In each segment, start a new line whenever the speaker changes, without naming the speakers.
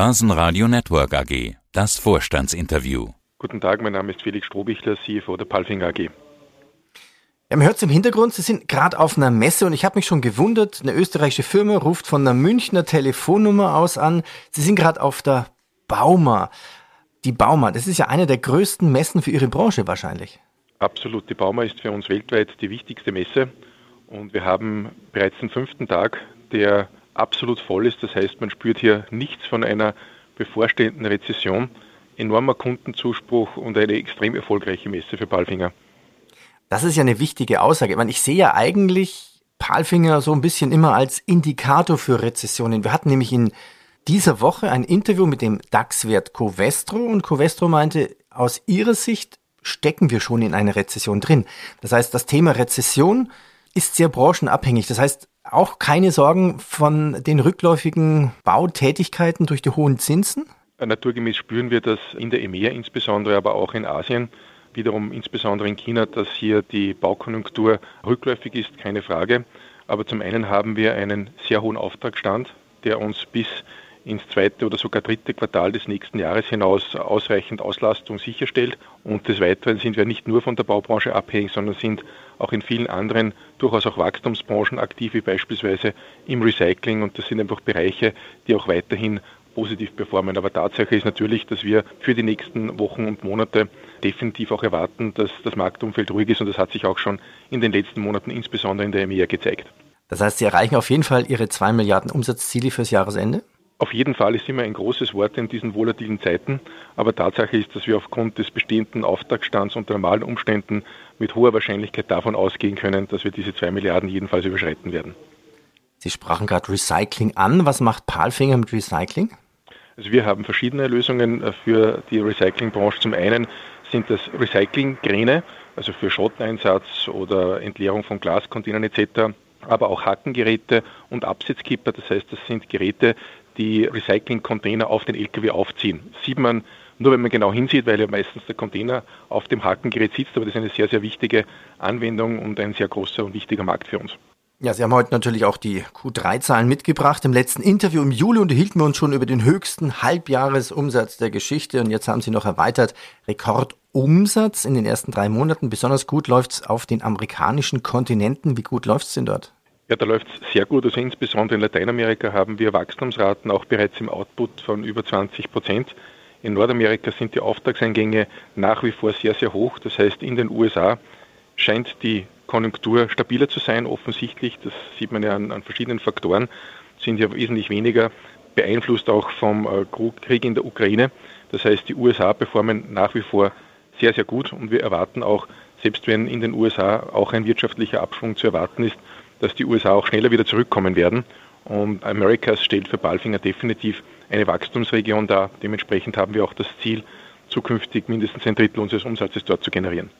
Börsenradio Network AG. Das Vorstandsinterview.
Guten Tag, mein Name ist Felix Strohbichler, CFO der Palfinger AG.
Ja, man hört es im Hintergrund, Sie sind gerade auf einer Messe und ich habe mich schon gewundert, eine österreichische Firma ruft von einer Münchner Telefonnummer aus an. Sie sind gerade auf der Bauma. Die Bauma, das ist ja eine der größten Messen für Ihre Branche wahrscheinlich.
Absolut, die Bauma ist für uns weltweit die wichtigste Messe und wir haben bereits den fünften Tag, der absolut voll ist. Das heißt, man spürt hier nichts von einer bevorstehenden Rezession. Enormer Kundenzuspruch und eine extrem erfolgreiche Messe für Palfinger.
Das ist ja eine wichtige Aussage. Ich, meine, ich sehe ja eigentlich Palfinger so ein bisschen immer als Indikator für Rezessionen. Wir hatten nämlich in dieser Woche ein Interview mit dem DAX-Wert Covestro und Covestro meinte, aus ihrer Sicht stecken wir schon in einer Rezession drin. Das heißt, das Thema Rezession ist sehr branchenabhängig. Das heißt, auch keine Sorgen von den rückläufigen Bautätigkeiten durch die hohen Zinsen?
Naturgemäß spüren wir das in der EMEA insbesondere, aber auch in Asien, wiederum insbesondere in China, dass hier die Baukonjunktur rückläufig ist, keine Frage. Aber zum einen haben wir einen sehr hohen Auftragsstand, der uns bis ins zweite oder sogar dritte Quartal des nächsten Jahres hinaus ausreichend Auslastung sicherstellt. Und des Weiteren sind wir nicht nur von der Baubranche abhängig, sondern sind auch in vielen anderen durchaus auch Wachstumsbranchen aktiv, wie beispielsweise im Recycling. Und das sind einfach Bereiche, die auch weiterhin positiv performen. Aber Tatsache ist natürlich, dass wir für die nächsten Wochen und Monate definitiv auch erwarten, dass das Marktumfeld ruhig ist und das hat sich auch schon in den letzten Monaten insbesondere in der EMEA gezeigt.
Das heißt, Sie erreichen auf jeden Fall Ihre 2 Milliarden Umsatzziele fürs Jahresende?
Auf jeden Fall ist immer ein großes Wort in diesen volatilen Zeiten, aber Tatsache ist, dass wir aufgrund des bestehenden Auftragsstands unter normalen Umständen mit hoher Wahrscheinlichkeit davon ausgehen können, dass wir diese zwei Milliarden jedenfalls überschreiten werden.
Sie sprachen gerade Recycling an. Was macht Palfinger mit Recycling?
Also wir haben verschiedene Lösungen äh, für die Recyclingbranche. Zum einen sind das Recyclingkräne, also für Schotteneinsatz oder Entleerung von Glascontainern etc., aber auch Hackengeräte und Absetzkipper. Das heißt, das sind Geräte, die Recycling-Container auf den LKW aufziehen. Sieht man nur, wenn man genau hinsieht, weil ja meistens der Container auf dem Hakengerät sitzt, aber das ist eine sehr, sehr wichtige Anwendung und ein sehr großer und wichtiger Markt für uns.
Ja, Sie haben heute natürlich auch die Q3-Zahlen mitgebracht. Im letzten Interview im Juli unterhielten wir uns schon über den höchsten Halbjahresumsatz der Geschichte und jetzt haben Sie noch erweitert Rekordumsatz in den ersten drei Monaten. Besonders gut läuft es auf den amerikanischen Kontinenten. Wie gut läuft es denn dort?
Ja, da läuft es sehr gut. Also insbesondere in Lateinamerika haben wir Wachstumsraten auch bereits im Output von über 20 Prozent. In Nordamerika sind die Auftragseingänge nach wie vor sehr, sehr hoch. Das heißt, in den USA scheint die Konjunktur stabiler zu sein, offensichtlich. Das sieht man ja an, an verschiedenen Faktoren, sind ja wesentlich weniger beeinflusst auch vom äh, Krieg in der Ukraine. Das heißt, die USA performen nach wie vor sehr, sehr gut und wir erwarten auch, selbst wenn in den USA auch ein wirtschaftlicher Abschwung zu erwarten ist, dass die USA auch schneller wieder zurückkommen werden. Und Americas stellt für Balfinger definitiv eine Wachstumsregion dar. Dementsprechend haben wir auch das Ziel, zukünftig mindestens ein Drittel unseres Umsatzes dort zu generieren.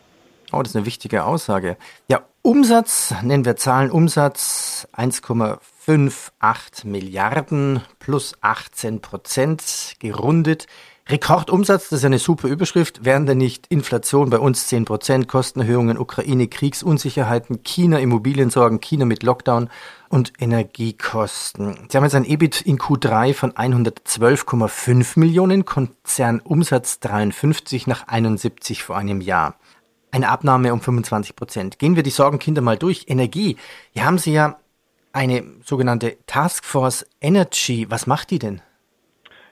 Oh, das ist eine wichtige Aussage. Ja, Umsatz, nennen wir Zahlen, Umsatz 1,58 Milliarden plus 18 Prozent gerundet. Rekordumsatz, das ist eine super Überschrift. Wären denn nicht Inflation bei uns 10 Prozent, Kostenerhöhungen, Ukraine, Kriegsunsicherheiten, China, Immobiliensorgen, China mit Lockdown und Energiekosten. Sie haben jetzt ein EBIT in Q3 von 112,5 Millionen, Konzernumsatz 53 nach 71 vor einem Jahr. Eine Abnahme um 25 Prozent. Gehen wir die Sorgenkinder mal durch. Energie. Hier haben Sie ja eine sogenannte Taskforce Energy. Was macht die denn?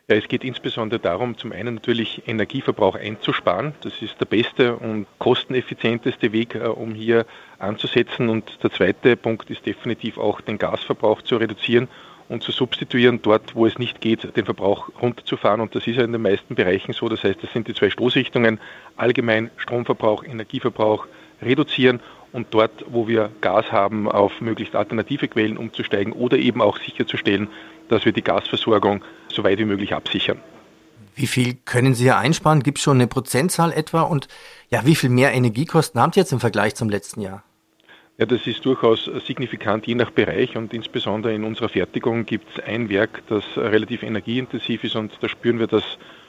Ja, es geht insbesondere darum, zum einen natürlich Energieverbrauch einzusparen. Das ist der beste und kosteneffizienteste Weg, äh, um hier anzusetzen. Und der zweite Punkt ist definitiv auch den Gasverbrauch zu reduzieren und zu substituieren, dort, wo es nicht geht, den Verbrauch runterzufahren. Und das ist ja in den meisten Bereichen so. Das heißt, das sind die zwei Stoßrichtungen. Allgemein Stromverbrauch, Energieverbrauch reduzieren und dort, wo wir Gas haben, auf möglichst alternative Quellen umzusteigen oder eben auch sicherzustellen, dass wir die Gasversorgung so weit wie möglich absichern.
Wie viel können Sie hier einsparen? Gibt es schon eine Prozentzahl etwa? Und ja, wie viel mehr Energiekosten haben Sie jetzt im Vergleich zum letzten Jahr?
Ja, das ist durchaus signifikant je nach Bereich und insbesondere in unserer Fertigung gibt es ein Werk, das relativ energieintensiv ist und da spüren wir das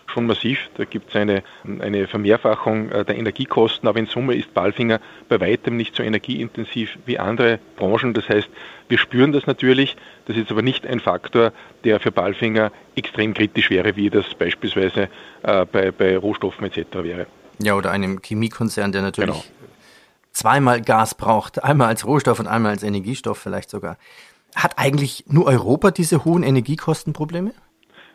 schon massiv. Da gibt es eine, eine Vermehrfachung äh, der Energiekosten, aber in Summe ist Balfinger bei weitem nicht so energieintensiv wie andere Branchen. Das heißt, wir spüren das natürlich. Das ist aber nicht ein Faktor, der für Balfinger extrem kritisch wäre, wie das beispielsweise äh, bei, bei Rohstoffen etc. wäre.
Ja, oder einem Chemiekonzern, der natürlich genau. zweimal Gas braucht, einmal als Rohstoff und einmal als Energiestoff vielleicht sogar. Hat eigentlich nur Europa diese hohen Energiekostenprobleme?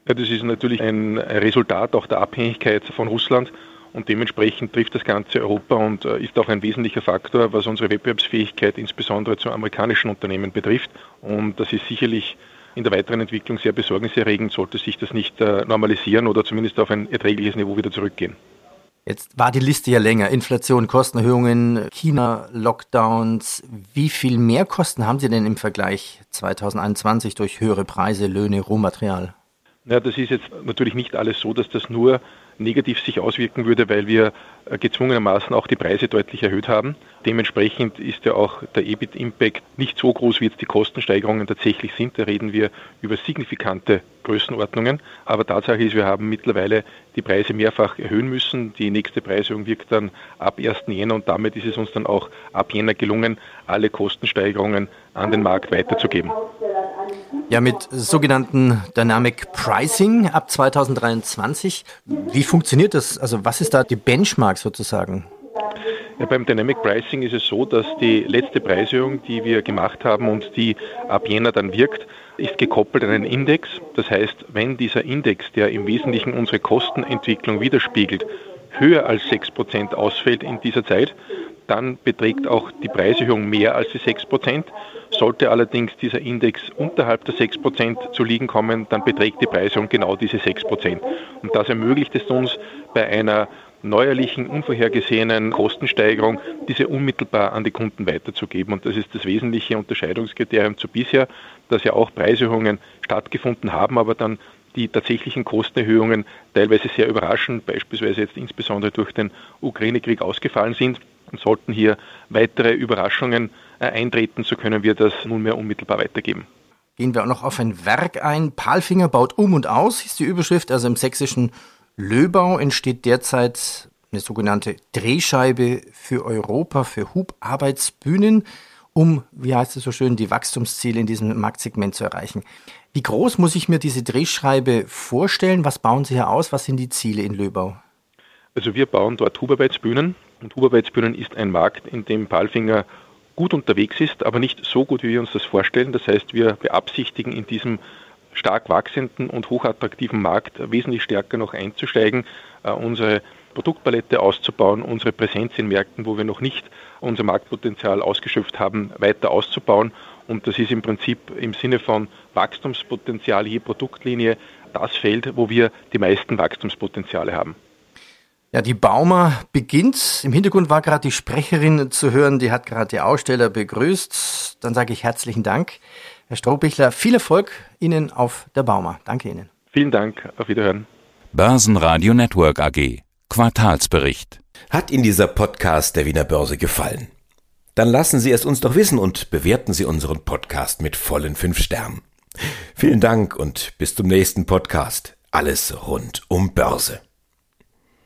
Ja, das ist natürlich ein Resultat auch der Abhängigkeit von Russland und dementsprechend trifft das ganze Europa und äh, ist auch ein wesentlicher Faktor, was unsere Wettbewerbsfähigkeit insbesondere zu amerikanischen Unternehmen betrifft. Und das ist sicherlich in der weiteren Entwicklung sehr besorgniserregend, sollte sich das nicht äh, normalisieren oder zumindest auf ein erträgliches Niveau wieder zurückgehen.
Jetzt war die Liste ja länger. Inflation, Kostenerhöhungen, China, Lockdowns. Wie viel mehr Kosten haben Sie denn im Vergleich 2021 durch höhere Preise, Löhne, Rohmaterial?
Ja, das ist jetzt natürlich nicht alles so, dass das nur negativ sich auswirken würde, weil wir gezwungenermaßen auch die Preise deutlich erhöht haben. Dementsprechend ist ja auch der EBIT-Impact nicht so groß, wie jetzt die Kostensteigerungen tatsächlich sind. Da reden wir über signifikante Größenordnungen. Aber Tatsache ist, wir haben mittlerweile die Preise mehrfach erhöhen müssen. Die nächste Preiserhöhung wirkt dann ab 1. Jänner und damit ist es uns dann auch ab Jänner gelungen, alle Kostensteigerungen an den Markt weiterzugeben.
Ja, mit sogenannten Dynamic Pricing ab 2023. Wie funktioniert das? Also was ist da die Benchmark sozusagen?
Ja, beim Dynamic Pricing ist es so, dass die letzte Preiserhöhung, die wir gemacht haben und die ab Jänner dann wirkt, ist gekoppelt an einen Index. Das heißt, wenn dieser Index, der im Wesentlichen unsere Kostenentwicklung widerspiegelt, höher als 6% ausfällt in dieser Zeit, dann beträgt auch die Preiserhöhung mehr als die 6%. Sollte allerdings dieser Index unterhalb der 6% zu liegen kommen, dann beträgt die Preiserhöhung genau diese 6%. Und das ermöglicht es uns bei einer neuerlichen, unvorhergesehenen Kostensteigerung, diese unmittelbar an die Kunden weiterzugeben. Und das ist das wesentliche Unterscheidungskriterium zu bisher, dass ja auch Preiserhöhungen stattgefunden haben, aber dann die tatsächlichen Kostenerhöhungen teilweise sehr überraschend, beispielsweise jetzt insbesondere durch den Ukraine-Krieg ausgefallen sind. Und sollten hier weitere Überraschungen äh, eintreten, so können wir das nunmehr unmittelbar weitergeben.
Gehen wir auch noch auf ein Werk ein. Palfinger baut um und aus, ist die Überschrift. Also im sächsischen Löbau entsteht derzeit eine sogenannte Drehscheibe für Europa, für Hubarbeitsbühnen, um, wie heißt es so schön, die Wachstumsziele in diesem Marktsegment zu erreichen. Wie groß muss ich mir diese Drehscheibe vorstellen? Was bauen Sie hier aus? Was sind die Ziele in Löbau?
Also wir bauen dort Hubarbeitsbühnen und Hubarbeitsbühnen ist ein Markt, in dem Palfinger gut unterwegs ist, aber nicht so gut, wie wir uns das vorstellen. Das heißt, wir beabsichtigen in diesem stark wachsenden und hochattraktiven Markt wesentlich stärker noch einzusteigen, äh, unsere Produktpalette auszubauen, unsere Präsenz in Märkten, wo wir noch nicht unser Marktpotenzial ausgeschöpft haben, weiter auszubauen. Und das ist im Prinzip im Sinne von Wachstumspotenzial je Produktlinie das Feld, wo wir die meisten Wachstumspotenziale haben.
Ja, die Bauma beginnt. Im Hintergrund war gerade die Sprecherin zu hören, die hat gerade die Aussteller begrüßt. Dann sage ich herzlichen Dank. Herr Strohbichler, viel Erfolg Ihnen auf der Bauma. Danke Ihnen.
Vielen Dank, auf Wiederhören.
Börsenradio Network AG. Quartalsbericht.
Hat Ihnen dieser Podcast der Wiener Börse gefallen? Dann lassen Sie es uns doch wissen und bewerten Sie unseren Podcast mit vollen fünf Sternen. Vielen Dank und bis zum nächsten Podcast. Alles rund um Börse.